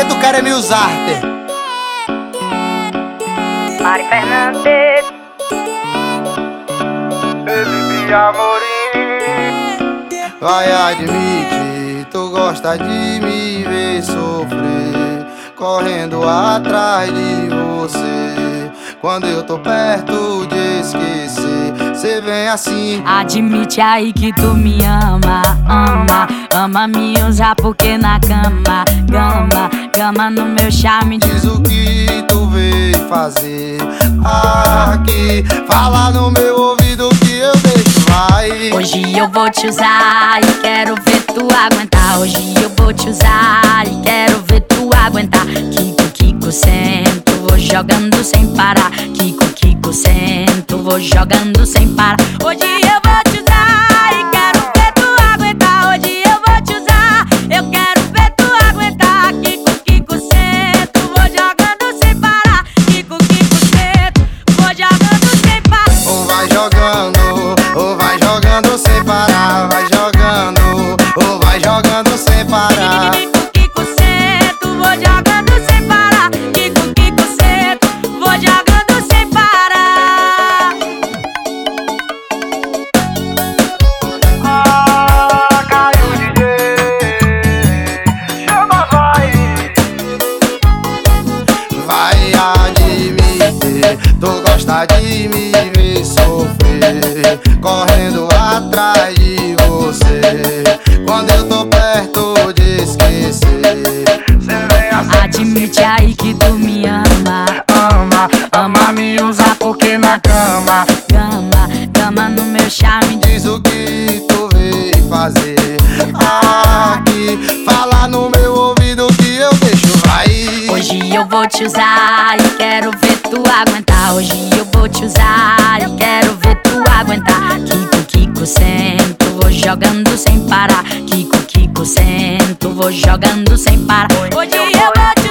que tu queres me usar? Mari Fernandes Felipe Amorim Vai admitir, tu gosta de me ver sofrer Correndo atrás de você. Quando eu tô perto de esquecer Cê vem assim. Admite aí que tu me ama, ama. Ama me usar porque na cama, gama Gama no meu charme. Diz o que tu veio fazer. Aqui Fala no meu ouvido que eu deixo vai. Hoje eu vou te usar e quero ver tu aguentar. Hoje eu vou te usar e quero ver tu aguentar. Kiko, Kiko, sento, vou jogando sem parar. Kiko, Kiko, sento, vou jogando sem parar. Hoje eu vou te usar e quero te usar e quero ver tu aguentar. Hoje eu vou te usar e quero ver tu aguentar. Kiko, Kiko, sento, vou jogando sem parar. Kiko, Kiko, sento, vou jogando sem parar. Hoje eu vou te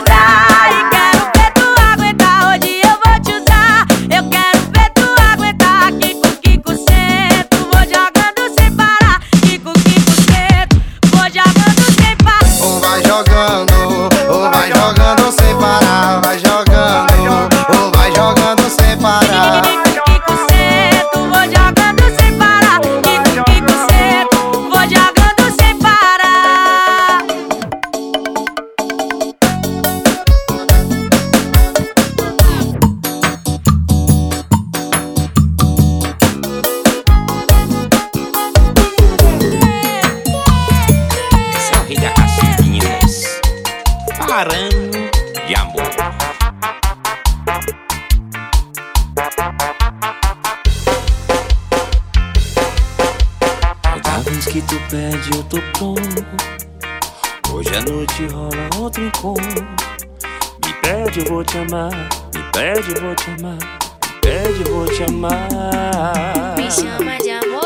pede, vou te amar. Me pede, vou te amar. Me pede, vou te amar. Me chama de amor,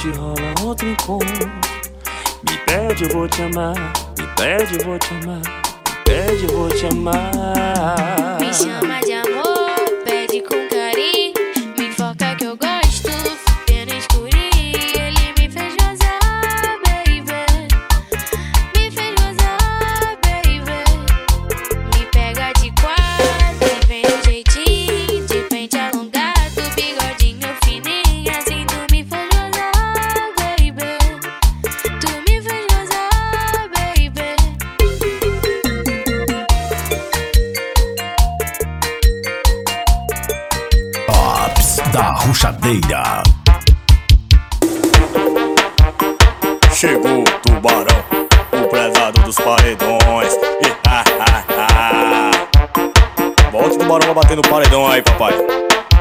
noite rola outro encontro. Me pede, eu vou te amar. Me pede, eu vou te amar. Me pede, eu vou te amar. Me chama de amor, batendo paredão aí, papai.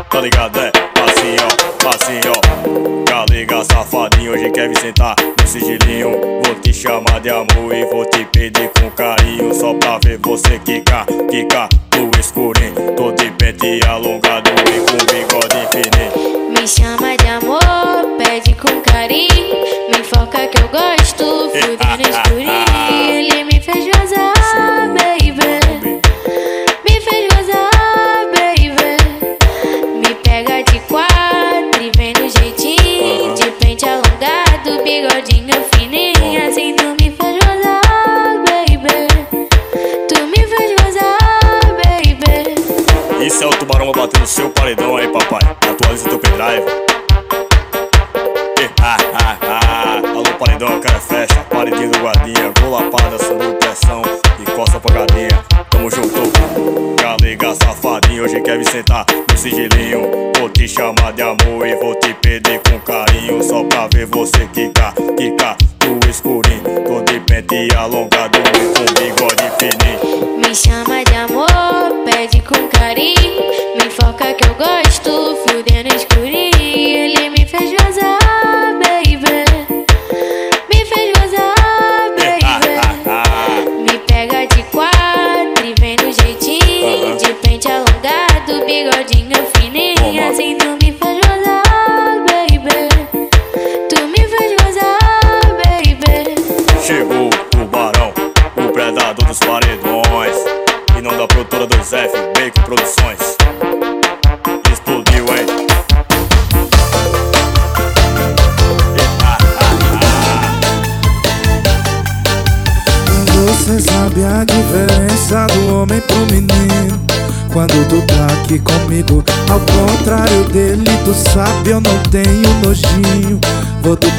Tá ligado, é? Assim ó, assim ó. Tá Galega safadinho, hoje quer me sentar no sigilinho. Vou te chamar de amor e vou te pedir com carinho. Só pra ver você quicar, quicar no escurinho. Tô de pente alongado e com bigode infinito. Me chama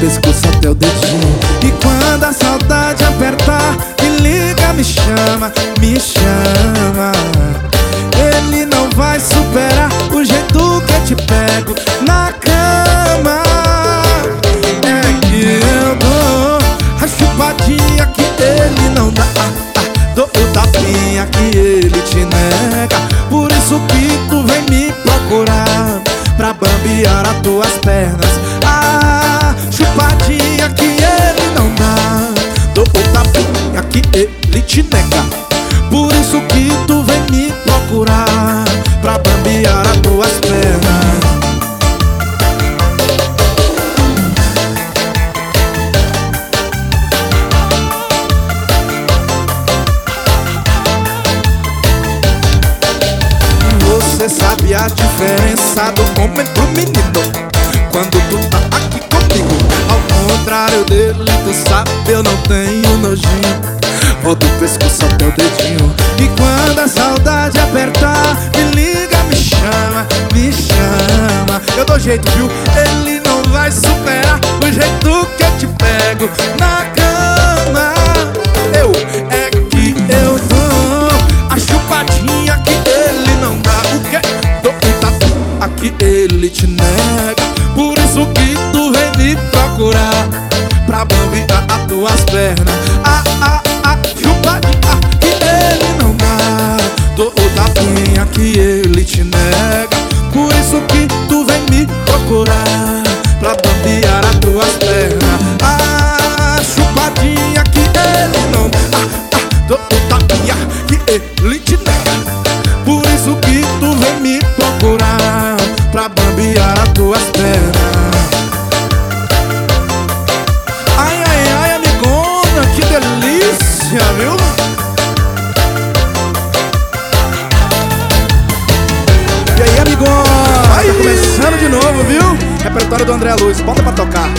antes Eu dou jeito, viu? Ele não vai superar O jeito que eu te pego na cama. Eu, é que eu dou A chupadinha que ele não dá. O que? Dou um tatu a que ele te nega. Por isso que tu vem me procurar Pra bambear as tuas pernas. a luz, bota pra tocar.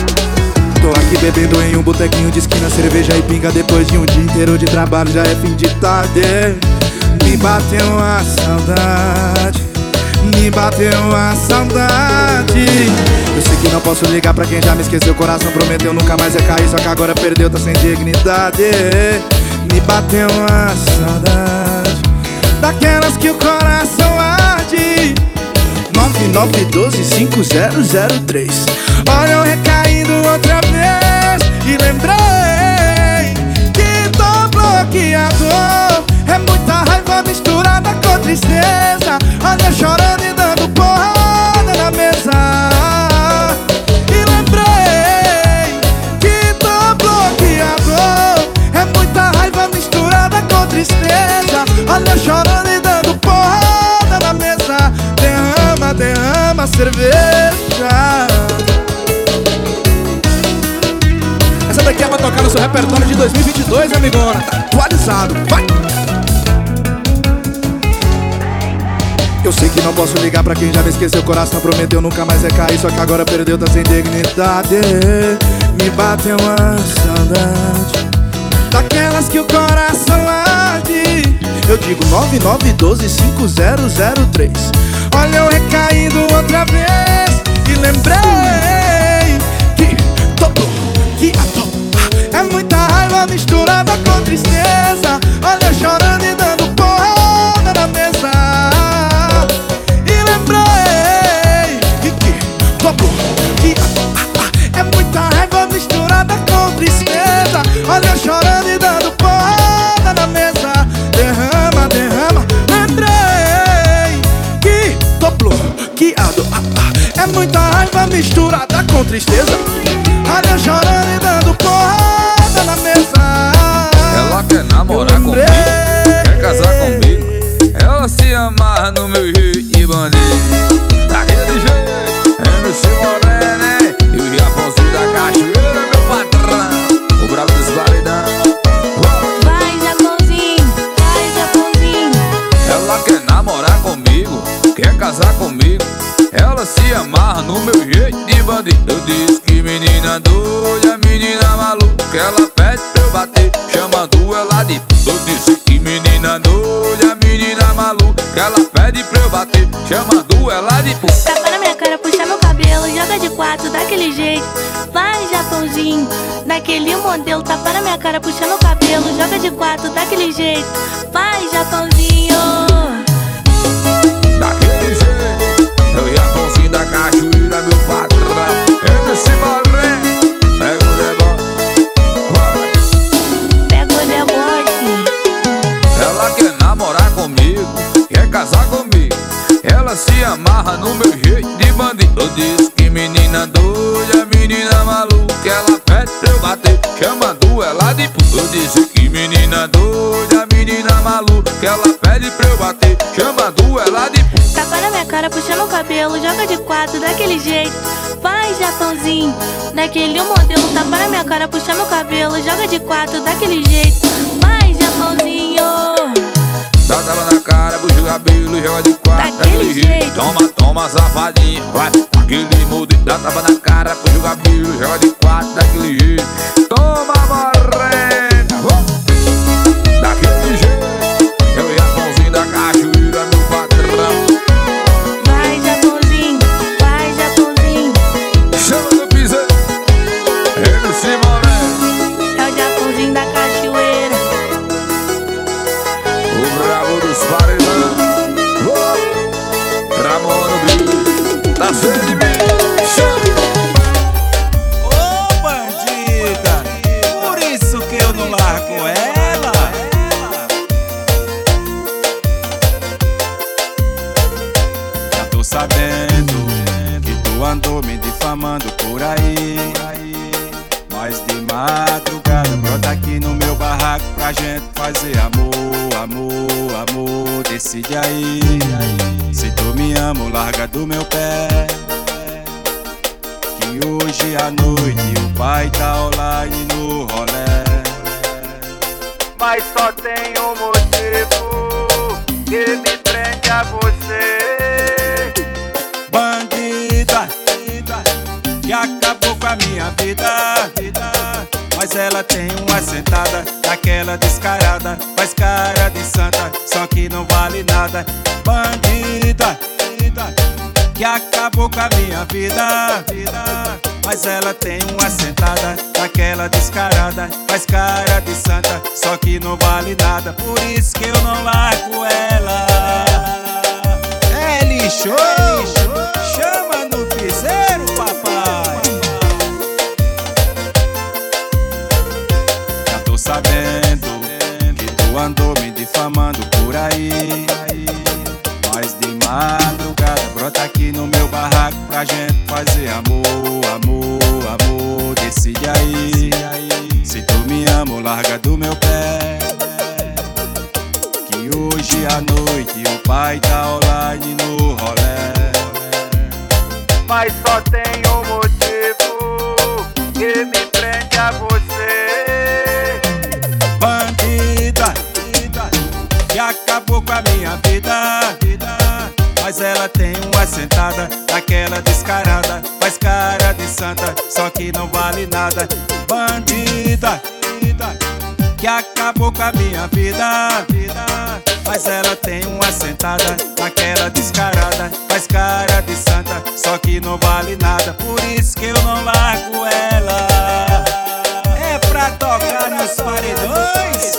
Tô aqui bebendo em um botequinho de esquina, cerveja e pinga. Depois de um dia inteiro de trabalho, já é fim de tarde. Me bateu a saudade, me bateu a saudade. Eu sei que não posso ligar pra quem já me esqueceu. O coração prometeu nunca mais ia cair, só que agora perdeu, tá sem dignidade. Me bateu a saudade daquelas que o coração 912-5003 Olha eu recaindo outra vez E lembrei Que tô bloqueado É muita raiva misturada com tristeza. Olha chorando e dando porrada na mesa. E lembrei Que tô bloqueado É muita raiva misturada com tristeza. Olha chorando Derrama, cerveja. Essa daqui é pra tocar no seu repertório de 2022, amigona Tá atualizado, vai! Eu sei que não posso ligar pra quem já me esqueceu O coração prometeu nunca mais recair Só que agora perdeu, tá sem dignidade. Me bateu uma saudade Daquelas que o coração arde. Eu digo 99125003 Olha eu recaindo outra vez. E lembrei Que todo que to- É muita raiva misturada com tristeza. Olha eu chorando e dando porrada na mesa. E lembrei que todo que to- É muita raiva misturada com tristeza. Olha eu chorando e raiva misturada com tristeza. Olha chorando e dando porrada disse que menina doida, menina maluca. Ela pede pra eu bater, chamando ela de. p***. Eu disse que menina doida, menina maluca. Ela pede pra eu bater, chamando ela de. p***. Tapa na minha cara, puxa meu cabelo, joga de quatro daquele jeito. Vai, Japãozinho, daquele modelo. Tapa na minha cara, puxa meu cabelo, joga de quatro daquele jeito. Vai, Japãozinho. Quer casar comigo. Ela se amarra no meu jeito de bandido. Eu disse que menina doida, menina maluca. Ela pede pra eu bater, chamando ela de puta. Eu disse que menina doida, menina maluca. Ela pede pra eu bater, chamando ela de puta. Tapa na minha cara, puxa meu cabelo, joga de quatro daquele jeito. Vai, Japãozinho, daquele modelo. Tapa na minha cara, puxa meu cabelo, joga de quatro daquele jeito. Vai, Japãozinho. Dá tapa na cara, puxa o cabelo, joga de quatro. Daquele jeito. Toma, toma, safadinho, vai. Aquele mudo, dá tapa na cara, puxa o cabelo, joga de quatro. Daquele jeito. Toma, morena, Decide aí. Se tu me ama, larga do meu pé. Que hoje à noite o pai tá online no rolé. Mas só tem um motivo que me prende a você. Bandida, que acabou com a minha vida. Mas ela tem uma sentada, daquela descarada, faz cara de santa, só que não vale nada. Bandida, que acabou com a minha vida. Mas ela tem uma sentada, daquela descarada, faz cara de santa, só que não vale nada. Por isso que eu não largo ela. É lixo, chama no piseiro, sabendo que tu andou me difamando por aí. Mas de madrugada Brota aqui no meu barraco pra gente fazer amor, amor, amor. Decide aí, se tu me ama, larga do meu pé. Que hoje à noite o pai tá online no rolé. Mas só tem um motivo que me ela tem uma sentada, daquela descarada Faz cara de santa, só que não vale nada. Bandida, que acabou com a minha vida Mas ela tem uma sentada, daquela descarada Faz cara de santa, só que não vale nada. Por isso que eu não largo ela. É pra tocar nos paredões.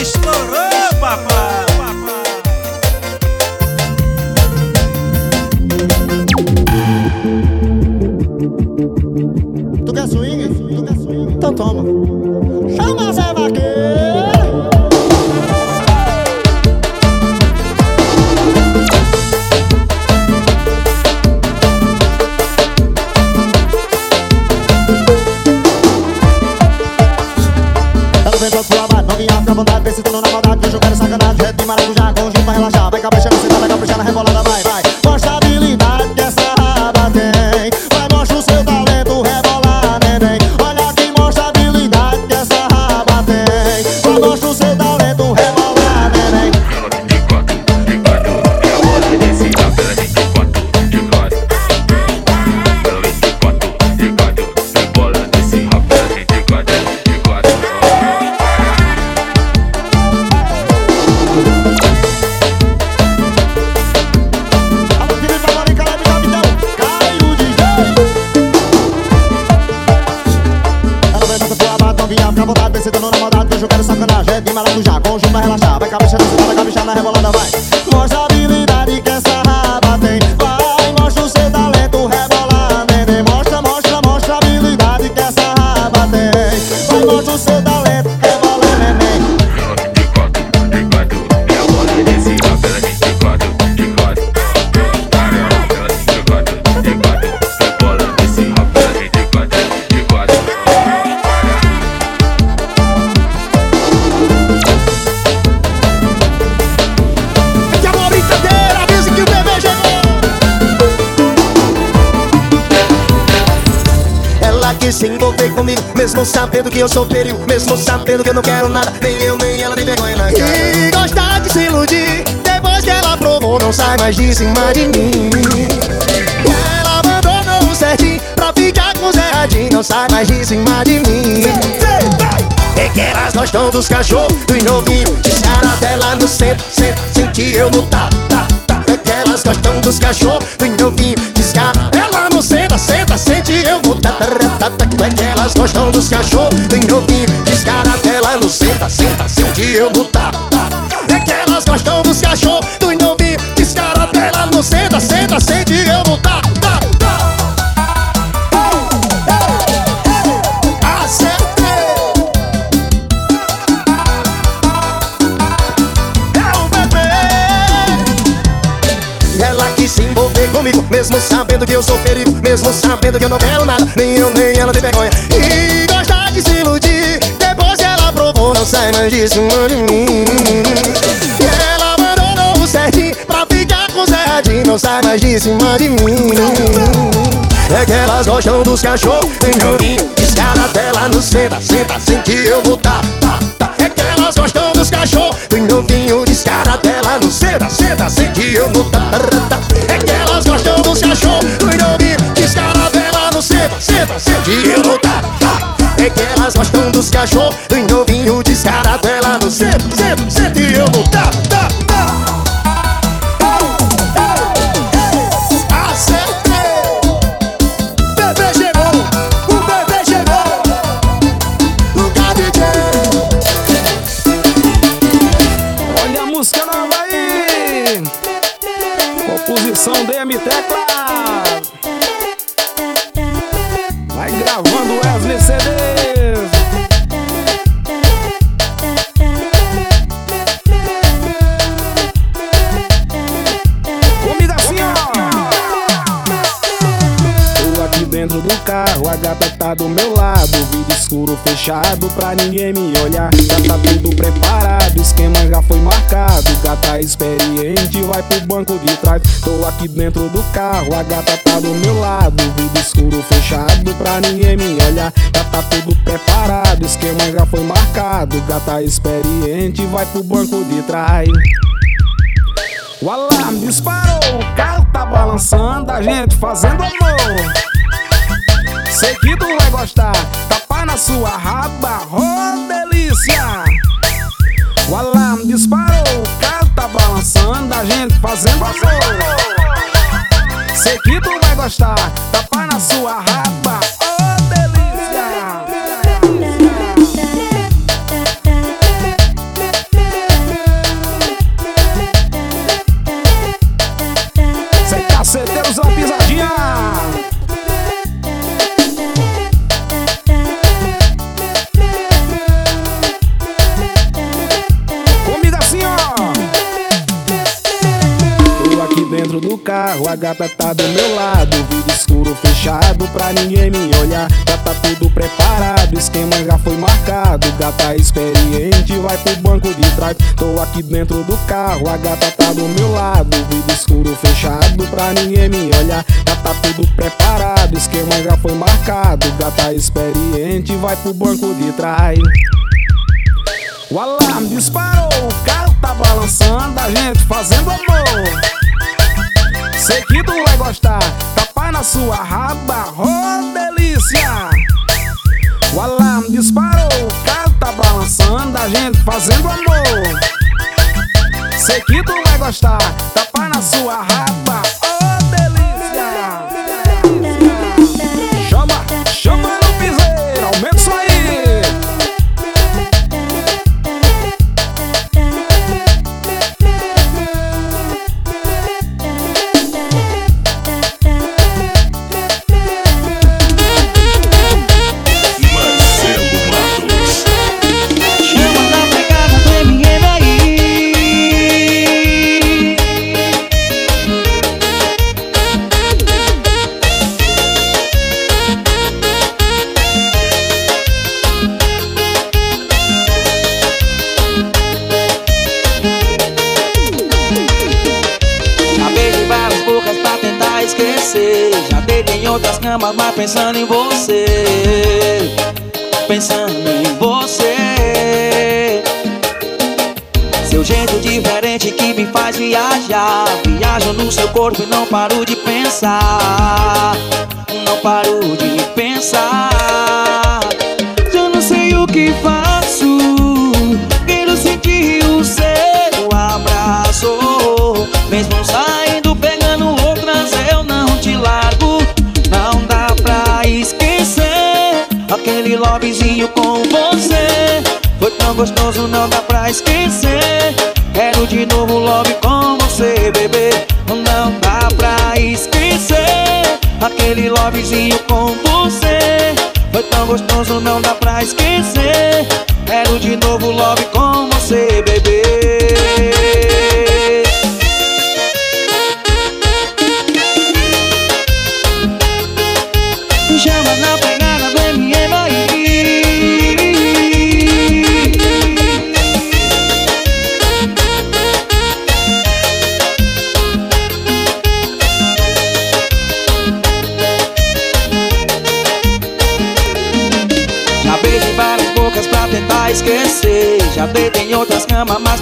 Estourou, papai toma. Chama sabendo que eu sou perigo Mesmo sabendo que eu não quero nada, nem eu nem ela tem vergonha na cara. E gosta de se iludir, depois que ela provou não sai mais de cima de mim. Ela abandonou o certinho pra ficar com o Zé Radinho Não sai mais de cima de mim. É que elas gostam dos cachorros, dos novinhos Descaradela no centro, centro, sente eu no tá, tá, tá É que elas gostam dos cachorros, novinhos Descaradela no centro, senta, sente eu no tá É que elas gostam dos cachorros, dos novinhos Descaradela no senta, sente eu tá É que elas gostam dos cachorros, dos novinhos Descaradela no senta, sente eu no Ela quis se envolver comigo Mesmo sabendo que eu sou perigo Mesmo sabendo que eu não quero nada Nem eu nem ela tem vergonha. E gosta de se iludir Depois que ela provou Não sai mais de cima de mim ela abandonou o certinho Pra ficar com o Zé Radinho Não sai mais de cima de mim É que elas gostam dos cachorros Tem joguinho Escada dela no senta Senta, sente eu vou tá, cachorros Tem novinho de escada dela no senta Senta, sente eu vou tá É que elas gostam dos cachorros. Tem novinho de escada dela no senta Senta, sente eu vou tá É que elas gostam dos cachorros. Tem novinho de escada fechado pra ninguém me olhar. Já tá tudo preparado, esquema já foi marcado. Gata experiente, vai pro banco de trás. Tô aqui dentro do carro, a gata tá do meu lado. Vídeo escuro fechado pra ninguém me olhar. Já tá tudo preparado, esquema já foi marcado. Gata experiente, vai pro banco de trás. O alarme disparou, o carro tá balançando, a gente fazendo amor. Sei que tu vai gostar, tapa na sua raba, oh delícia. O alarme disparou, o carro tá balançando, a gente fazendo amor. Sei que tu vai gostar, tapa na sua raba, gata tá do meu lado. Vídeo escuro fechado pra ninguém me olhar. Já tá tudo preparado, esquema já foi marcado. Gata experiente, vai pro banco de trás. Tô aqui dentro do carro, a gata tá do meu lado. Vídeo escuro fechado pra ninguém me olhar. Já tá tudo preparado, esquema já foi marcado. Gata experiente, vai pro banco de trás. O alarme disparou, o carro tá balançando, a gente fazendo amor. Sei que tu vai gostar, tapa na sua raba, oh delícia. O alarme disparou, o carro tá balançando, a gente fazendo amor. Sei que tu vai gostar, tapa na sua raba, oh camas, mas pensando em você. Pensando em você. Seu jeito diferente que me faz viajar. Viajo no seu corpo e não paro de pensar. Não paro de pensar. Já não sei o que faço Aquele lobbyzinho com você. Foi tão gostoso, não dá pra esquecer. Quero de novo lobby com você, bebê. Não dá pra esquecer. Aquele lobbyzinho com você. Foi tão gostoso, não dá pra esquecer. Quero de novo lobby com você,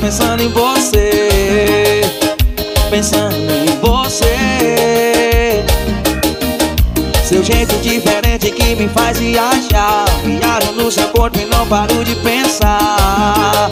pensando em você. Pensando em você. Seu jeito diferente que me faz viajar. Viajo no seu corpo e não paro de pensar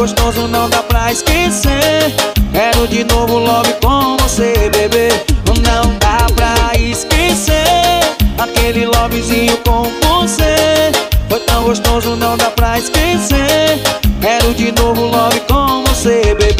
gostoso, não dá pra esquecer. Quero de novo lobby com você, bebê. Não dá pra esquecer. Aquele lobbyzinho com você. Foi tão gostoso, não dá pra esquecer. Quero de novo lobby com você, bebê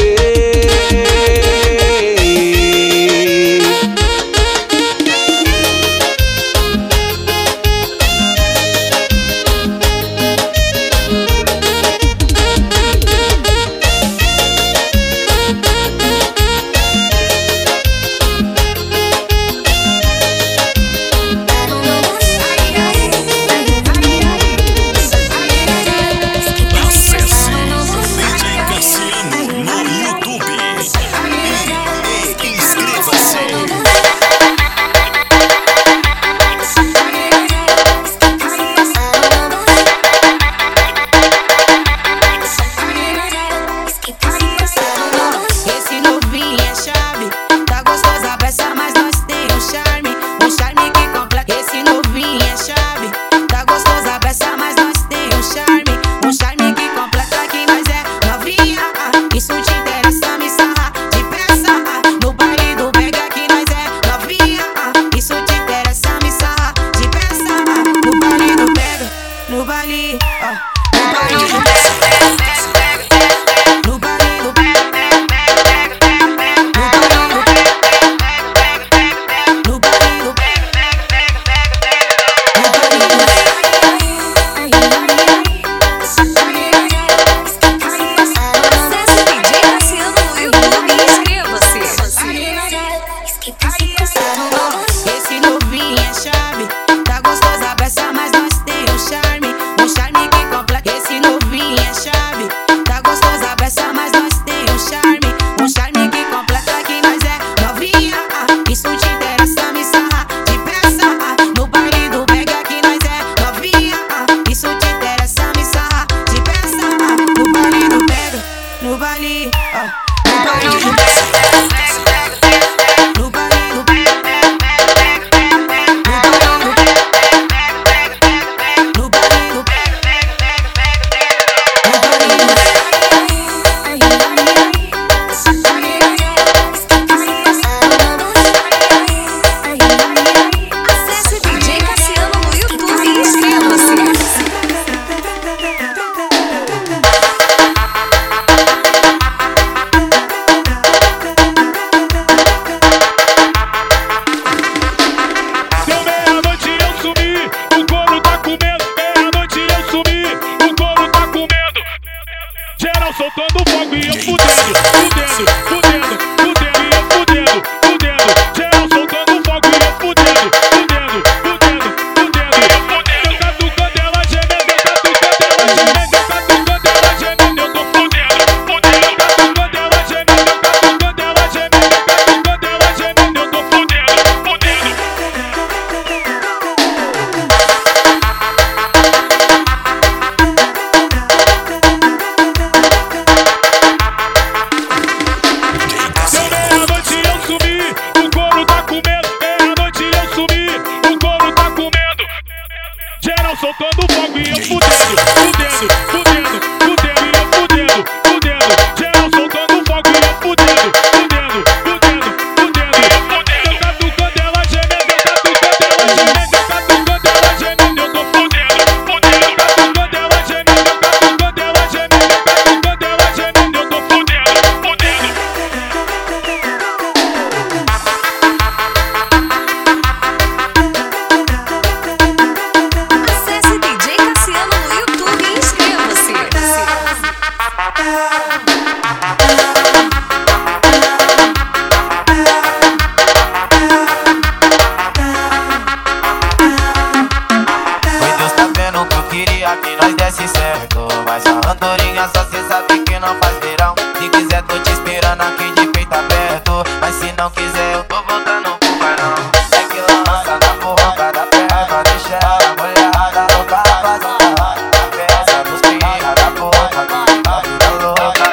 certo. Mas a andorinha só cê sabe que não faz verão. Se quiser tô te esperando aqui de peito aberto. Mas se não quiser eu tô voltando pro varão É que lança na porra da perna Deixa ela molhada, louca, vazia na peça dos pirra da porra da tá vida louca.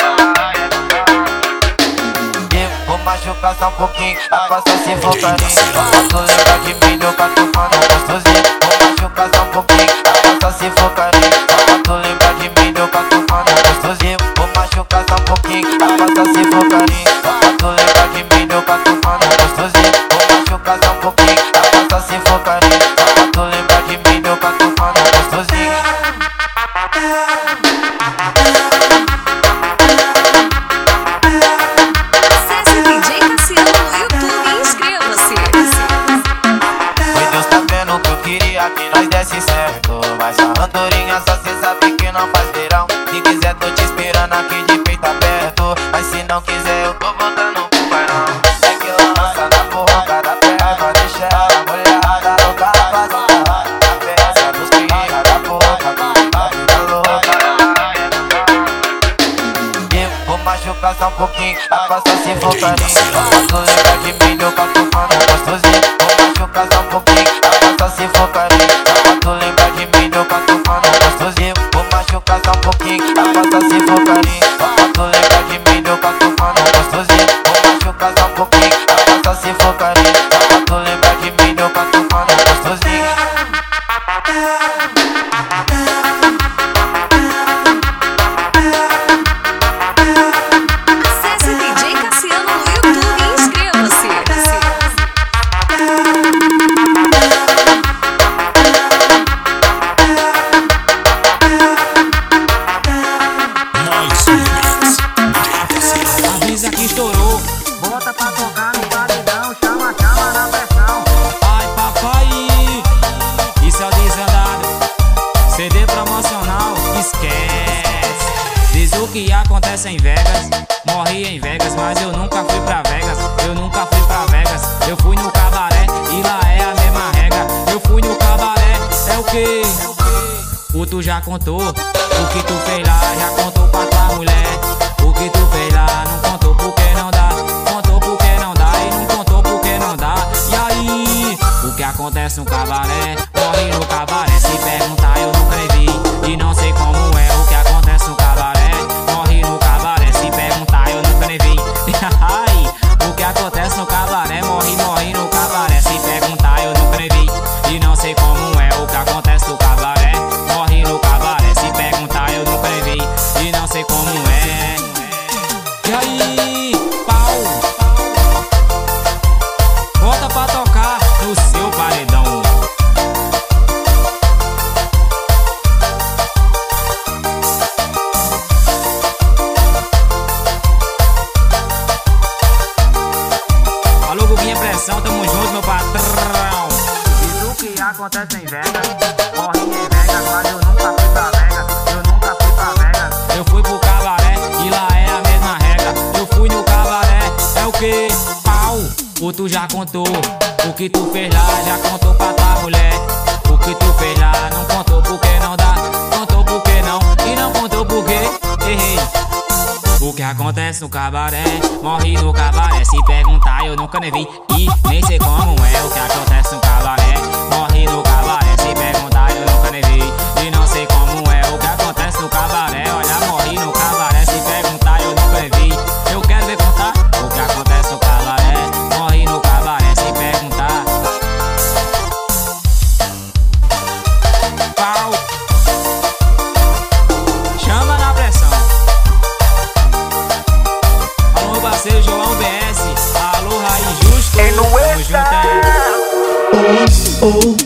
Vou machucar só um pouquinho A costa se for pra mim Posso lembrar que me deu pra tu mano gostosinho. Company Bota pra tocar no paredão, chama, chama na pressão. Ai, papai, isso é desandado. CD promocional, esquece. Diz o que acontece em Vegas. Morri em Vegas, mas eu nunca fui pra Vegas. Eu nunca fui pra Vegas. Eu fui no cabaré e lá é a mesma regra. Eu fui no cabaré, é o que? O que tu já contou o que tu fez lá, já contou pra tua mulher. O que tu parece um cabaré. o cabaré, morre no cabaré. Se perguntar, eu nunca nem vi. Oh.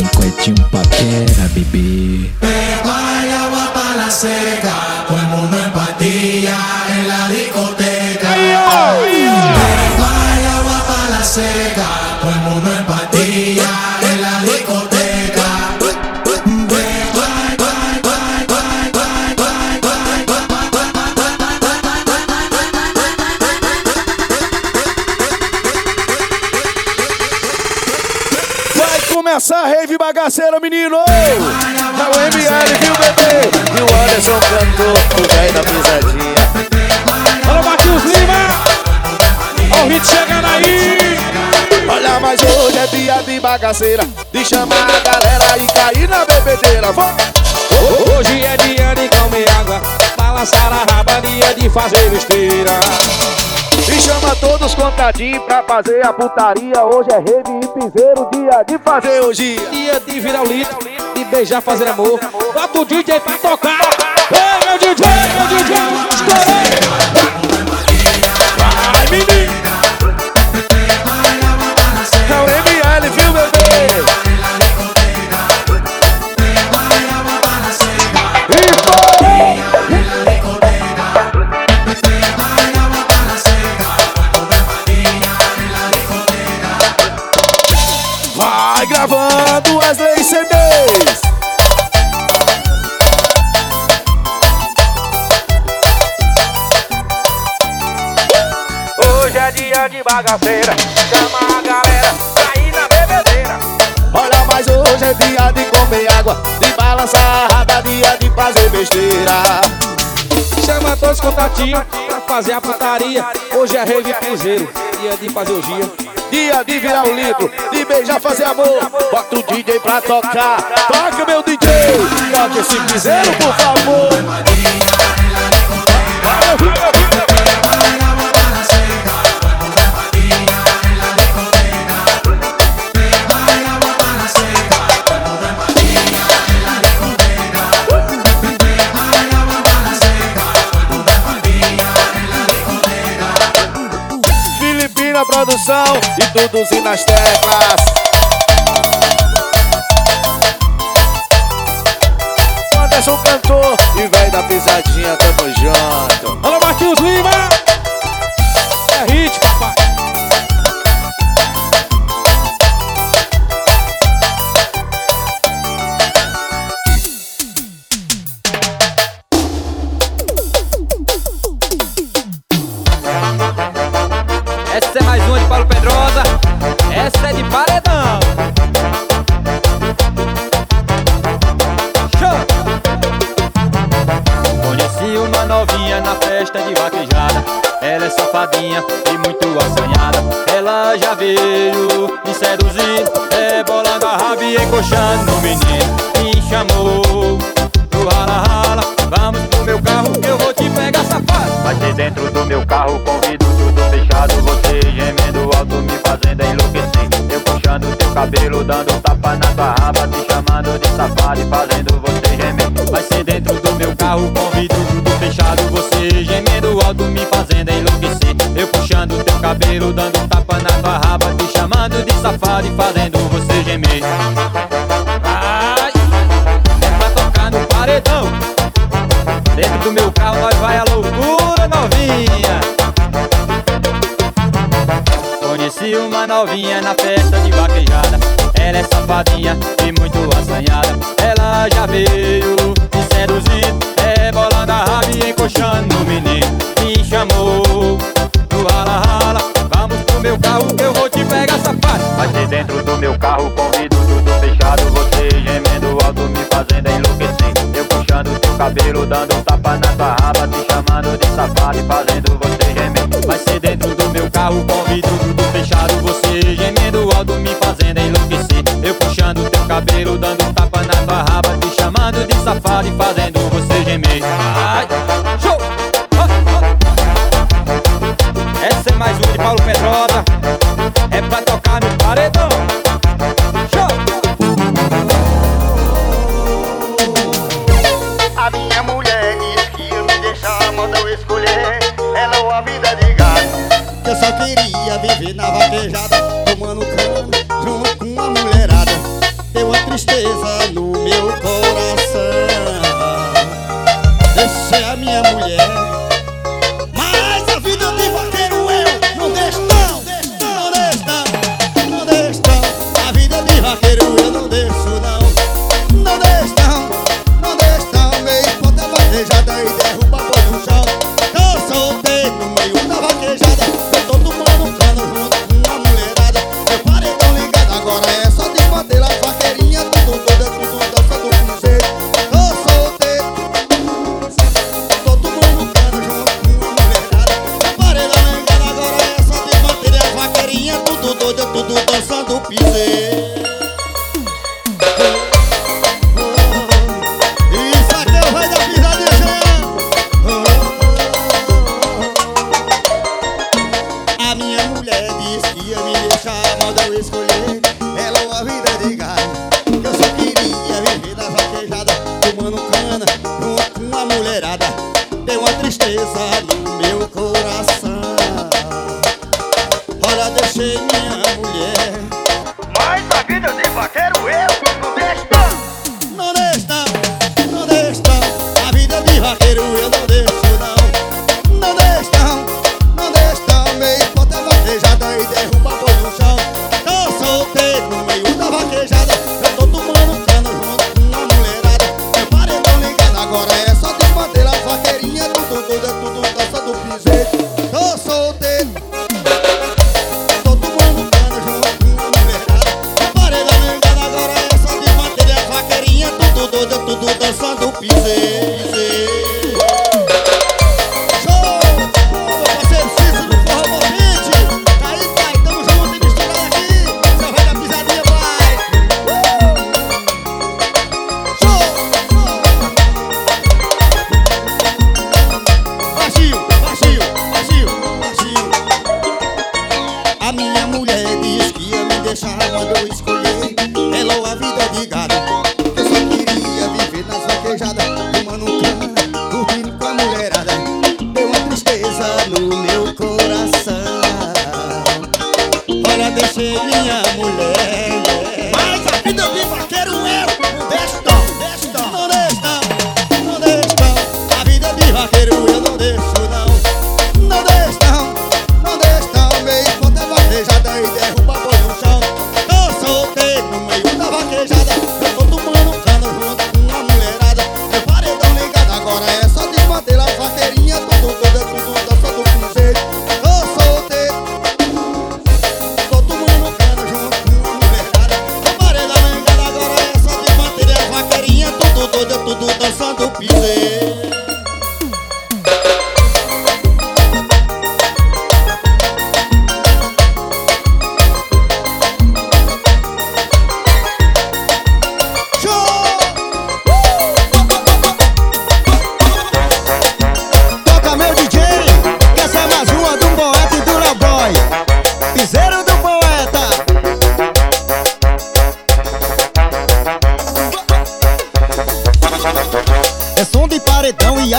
Ay, cuechimpa quiera vivir. Pero hay agua para la seca, todo el mundo en patilla en la discoteca. Pero hay agua para la seca. parceiro, menino! É o ML, viu, bebê? E o Anderson cantou o velho da pisadinha. Olha o Matheus Lima! Olha o hit chegando aí! Olha, mas hoje é dia de bagaceira De chamar a galera e cair na bebedeira Vamos! Hoje é dia de comer água Balançar a raba, de fazer besteira e chama todos contadinhos pra fazer a putaria. Hoje é rede e piseiro, dia de fazer hoje. dia. De virar o litro, de beijar, fazer amor. Bota o DJ pra tocar. Ei, meu DJ, meu DJ, estourei. Bagaceira, chama a galera pra ir na bebedeira. Olha, mas hoje é dia de comer água, de balançar a raba, dia de fazer besteira. Chama todos os contatinhos pra fazer a putaria. Hoje é rave piseiro, dia de fazer o dia. Dia de virar um litro, de beijar, fazer amor. Bota o DJ pra tocar, toca meu DJ. Toca esse piseiro, por favor. Tudo nas teclas. Anderson safadinha e muito assanhada. Ela já veio me seduzindo Rebolando a raba e encoxando no menino. Me chamou no rala-rala Vamos pro meu carro que eu vou te pegar safado. Ser dentro do meu carro, convido tudo fechado Você gemendo alto, me fazendo cabelo, dando um tapa na tua raba Te chamando de safado e fazendo você gemer. Vai ser dentro do meu carro, convido tudo fechado Você gemendo alto, me fazendo enlouquecer. Eu puxando teu cabelo, dando um tapa na tua raba Te chamando de safado e fazendo você gemer. Ai, show! Essa é mais uma de Paulo Pedrosa. É pra tocar no paredão queria viver na vaquejada Tomando cana junto com uma mulherada. Deu uma tristeza no meu coração. É a minha mulher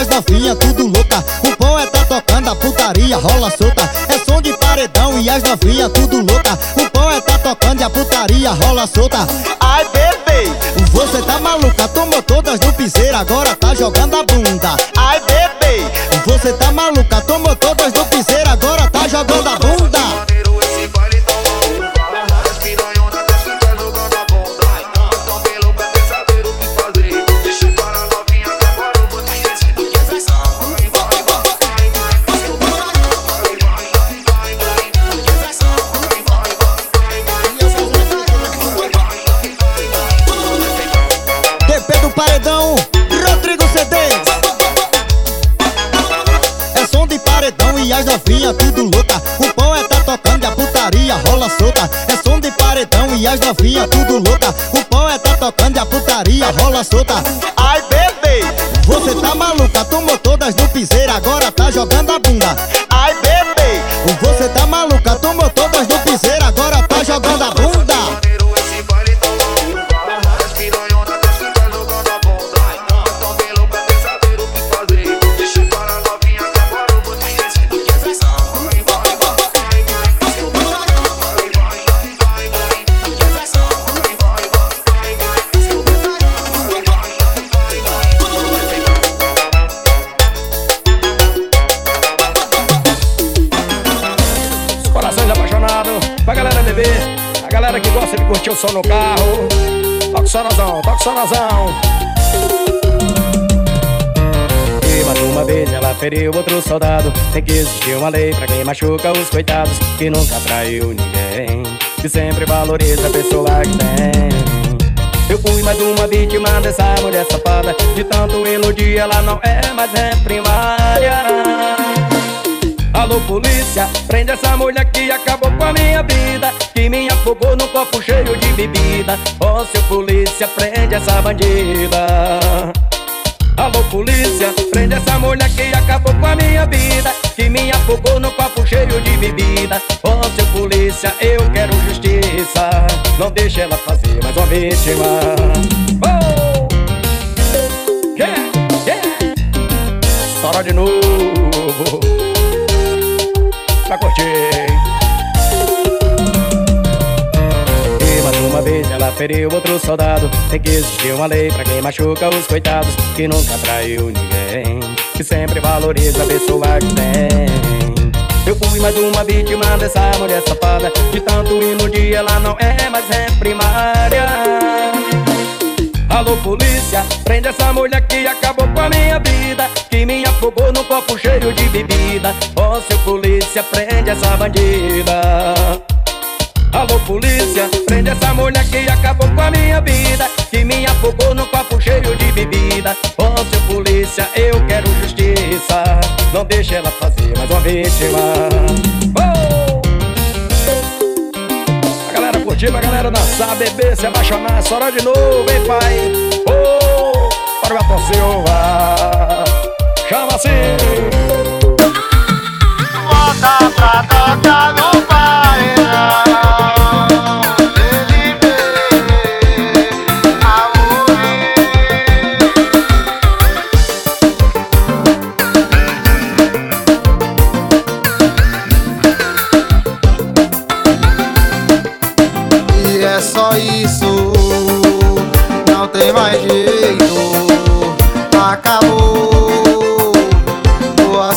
as novinhas tudo louca. O pão é tá tocando, a putaria rola solta. É som de paredão e as novinhas tudo louca. O pão é tá tocando e a putaria rola solta. Ai, bebê, você tá maluca? Tomou todas no piseiro, agora tá jogando a bunda. Ai, bebê, você tá maluca? gostosa. Tem que existir uma lei pra quem machuca os coitados Que nunca traiu ninguém Que sempre valoriza a pessoa que tem. Eu fui mais uma vítima dessa mulher safada De tanto iludir ela não é mais é primária Alô polícia, prende essa mulher que acabou com a minha vida Que me afogou num copo cheio de bebida. Ó oh, seu polícia, prende essa bandida. Alô polícia, prende essa mulher que acabou com a minha vida Que me afogou no copo cheio de bebida. Ó oh, seu polícia, eu quero justiça. Não deixe ela fazer mais uma vítima. Oh! yeah, yeah. Estoura de novo. Pra curtir. Ela feriu outro soldado Tem que existir uma lei pra quem machuca os coitados Que nunca traiu ninguém Que sempre valoriza a pessoa que tem. Eu fui mais uma vítima dessa mulher safada De tanto ir no dia ela não é mais é primária Alô polícia, prende essa mulher que acabou com a minha vida Que me afogou num copo cheio de bebida. Ó seu polícia, prende essa bandida Alô polícia, prende essa mulher que acabou com a minha vida Que me afogou num copo cheio de bebida. Ó seu polícia, eu quero justiça. Não deixe ela fazer mais uma vítima. Oh! A galera curtir, a galera dançar, beber, se apaixonar Só de novo, hein pai? Oh! Para o Atom Silva. Chama assim. Bota pra tocar Acabou, boa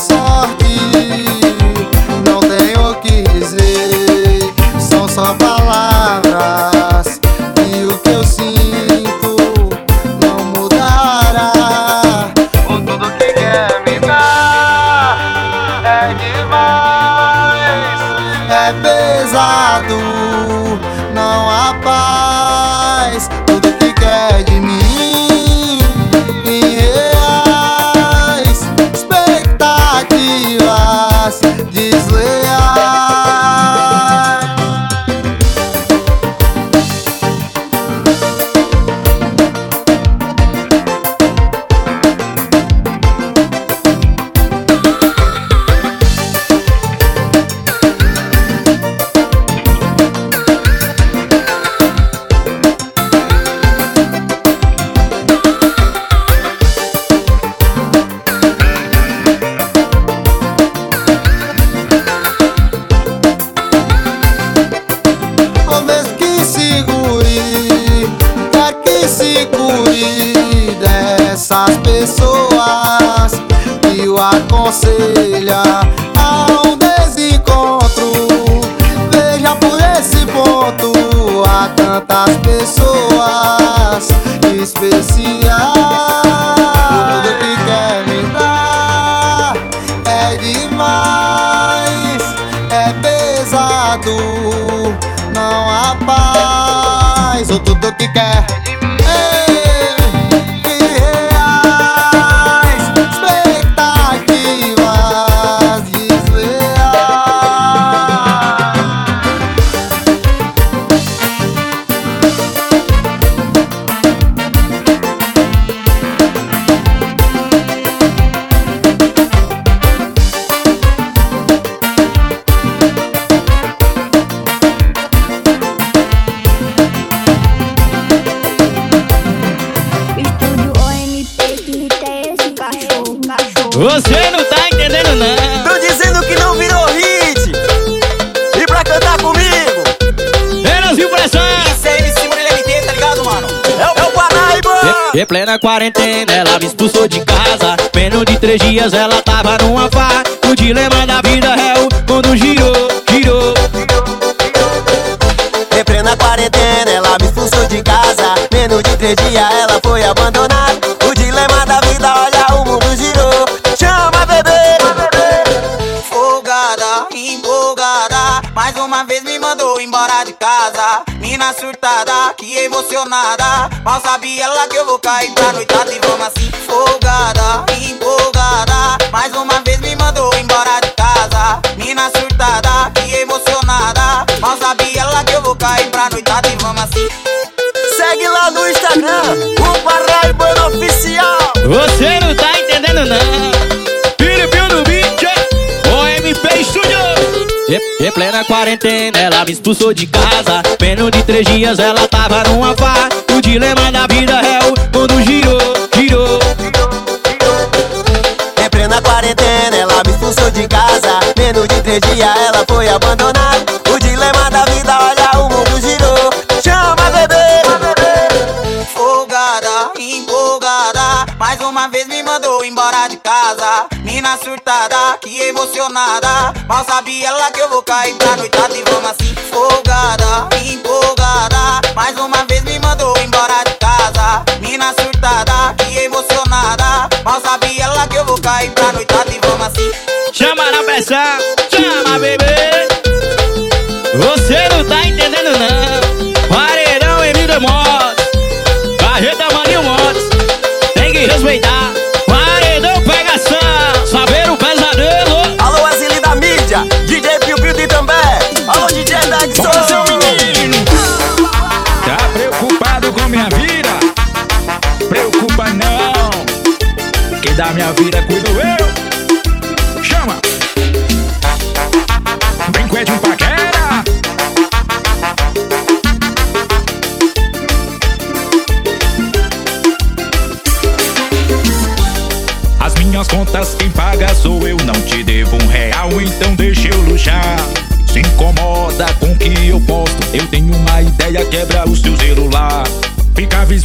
Você não tá entendendo não. Tô dizendo que não virou hit. E pra cantar comigo? Menos impressão Isso é MC Murilo MT, tá ligado, mano? É o, é o Paraíba. Em plena quarentena ela me expulsou de casa. Menos de três dias ela tava numa farra. O dilema da vida é o mundo girou, girou. Em plena quarentena ela me expulsou de casa. Menos de três dias ela foi abandonada surtada, que emocionada. Mal sabia ela que eu vou cair pra noitada E vamos assim, folgada, empolgada. Mais uma vez me mandou embora de casa. Mina surtada, que emocionada. Mal sabia ela que eu vou cair pra noitada E vamos assim. Segue lá no Instagram Em plena quarentena, ela me expulsou de casa. Menos de três dias, ela tava numa farra. O dilema da vida é o mundo girou, girou. Em plena quarentena, ela me expulsou de casa. Menos de três dias, ela foi abandonada. De casa. Mina surtada, que emocionada. Mal sabia ela que eu vou cair pra noitada E vamos assim, folgada, empolgada. Mais uma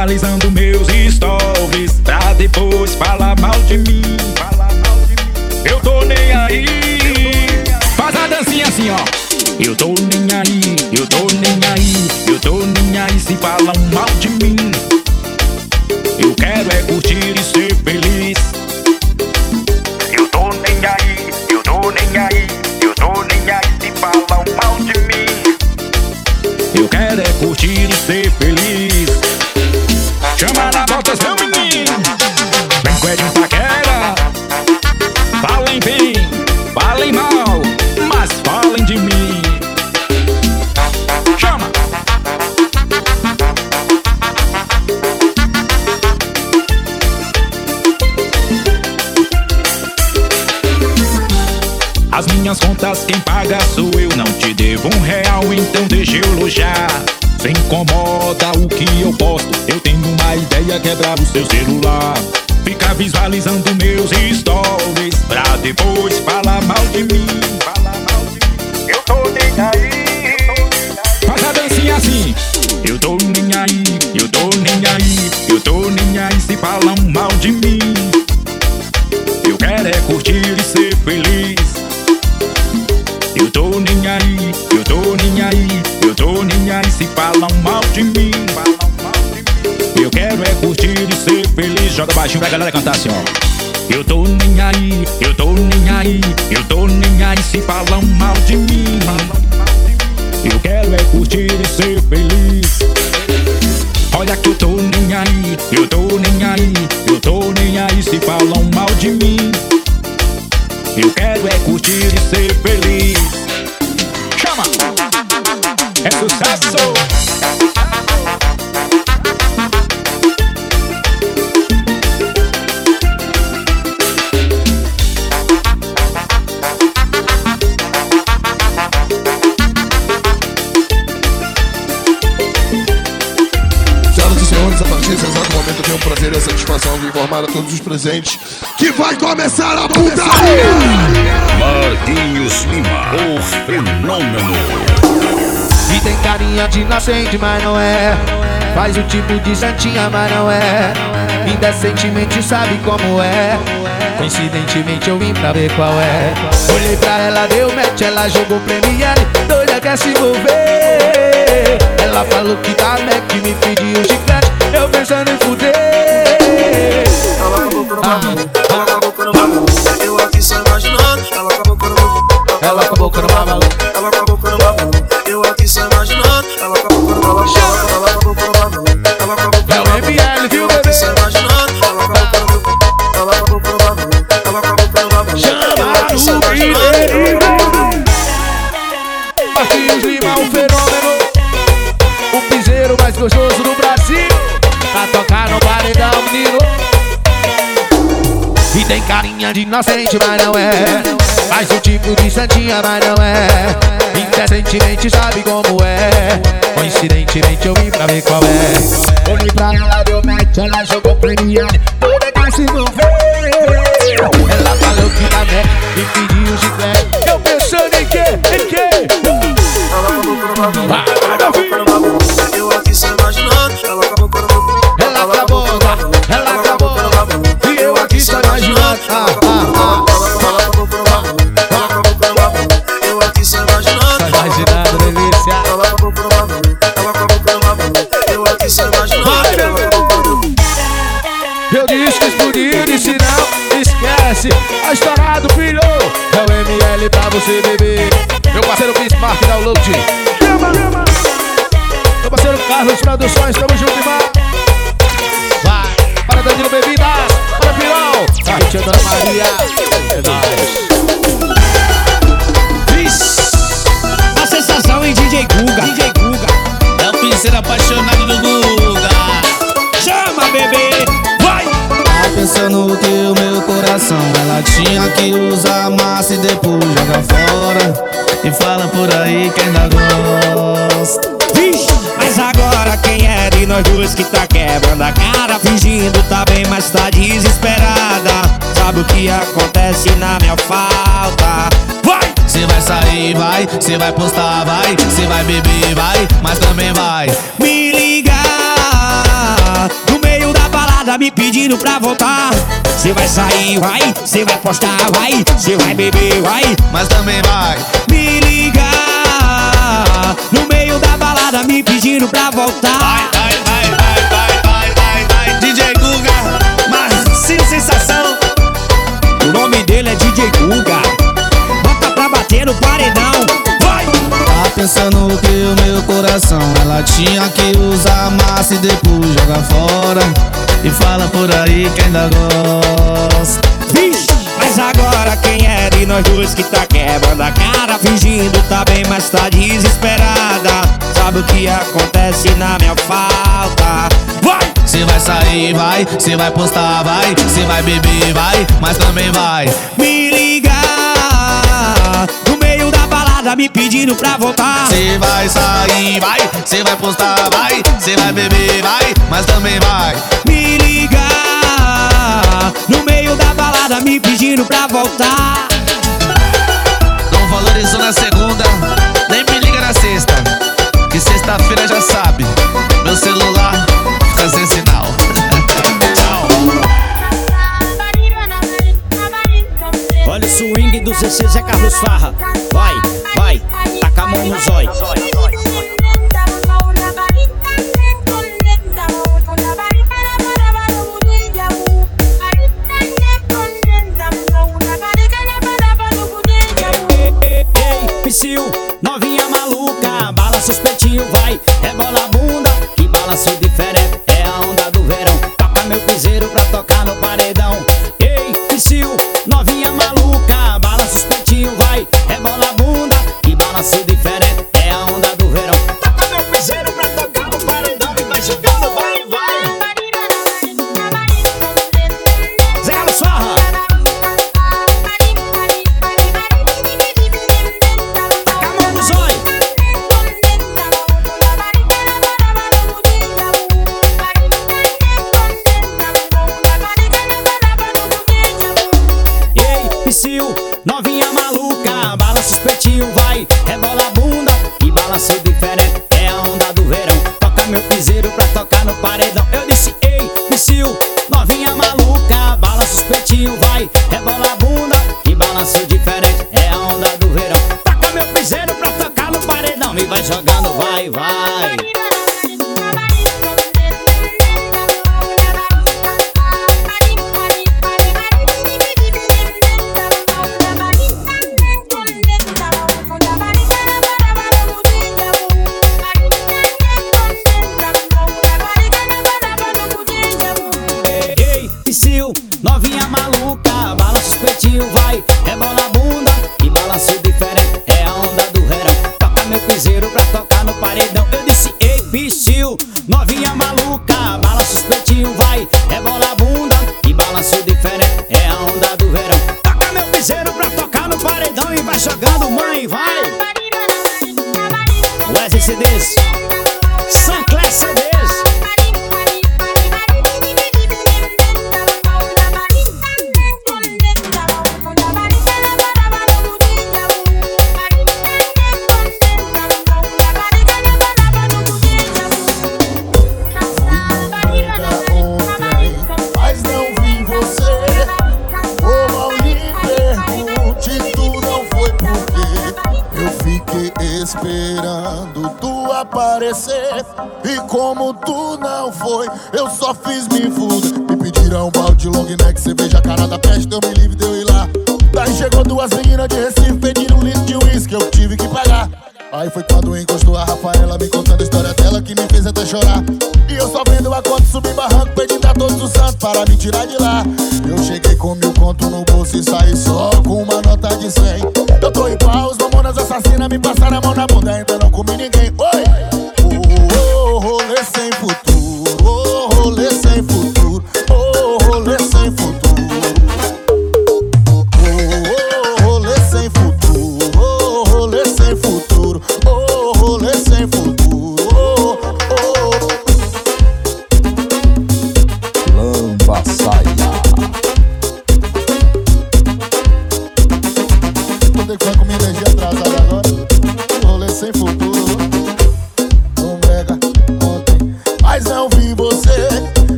Fica visualizando seu celular. Fica visualizando meus stories, pra depois falar mal de mim. Eu tô nem aí. Faz a dancinha assim. Eu tô nem aí, eu tô nem aí, eu tô nem aí se falam mal de mim. Eu quero é curtir e ser feliz. Joga baixinho pra galera cantar assim, ó. Eu tô nem aí, eu tô nem aí, eu tô nem aí se falam mal de mim. Eu quero é curtir e ser feliz. Olha que eu tô nem aí, eu tô nem aí, eu tô nem aí se falam mal de mim. Eu quero é curtir e ser feliz. Chama! É sucesso! Prazer e a satisfação de informar a todos os presentes que vai começar a putaria! Marquinhos Lima, o fenômeno. E tem carinha de inocente, mas não é. Faz o tipo de santinha, mas não é. Indecentemente sabe como é. Coincidentemente eu vim pra ver qual é. Olhei pra ela, deu match, ela jogou premiere. Doida quer se envolver. Ela falou que tá Mac, me pediu chiclete. Eu pensando em fuder. Ela acabou com o bagulho, eu aqui só imaginando. Ela De inocente, mas não é. Faz o tipo de santinha, mas não é. Indecentemente sabe como é. Coincidentemente eu vim pra ver qual é. Olhei pra ela, deu match, ela jogou Toda dois que tá quebrando a cara Fingindo tá bem, mas tá desesperada. Sabe o que acontece na minha falta? Vai! Cê vai sair, vai, cê vai postar, vai Cê vai beber, vai, mas também vai. Me ligar No meio da balada me pedindo pra voltar. Cê vai sair, vai, cê vai postar, vai Cê vai beber, vai, mas também vai. Me ligar No meio da balada me pedindo pra voltar sensação. O nome dele é DJ Guga Bota pra bater no paredão. Vai! Tá pensando que o meu coração? Ela tinha que usar massa e depois joga fora. E fala por aí que ainda gosta. Vixe, mas agora quem é de nós dois que tá quebrando a cara? Fingindo tá bem, mas tá desesperada Sabe o que acontece na minha falta. Vai! Cê vai sair, vai, cê vai postar, vai. Cê vai beber, vai, mas também vai Me ligar No meio da balada me pedindo pra voltar. Cê vai sair, vai, cê vai postar, vai. Cê vai beber, vai, mas também vai Me ligar No meio da balada me pedindo pra voltar. Não valorizou na segunda, nem me liga na sexta Que sexta-feira já sabe. Meu celular fica sem sinal. Tchau. Olha o swing do CC Zé Carlos Farra. Vai, vai, taca a mão no zóio vai jogando, vai, vai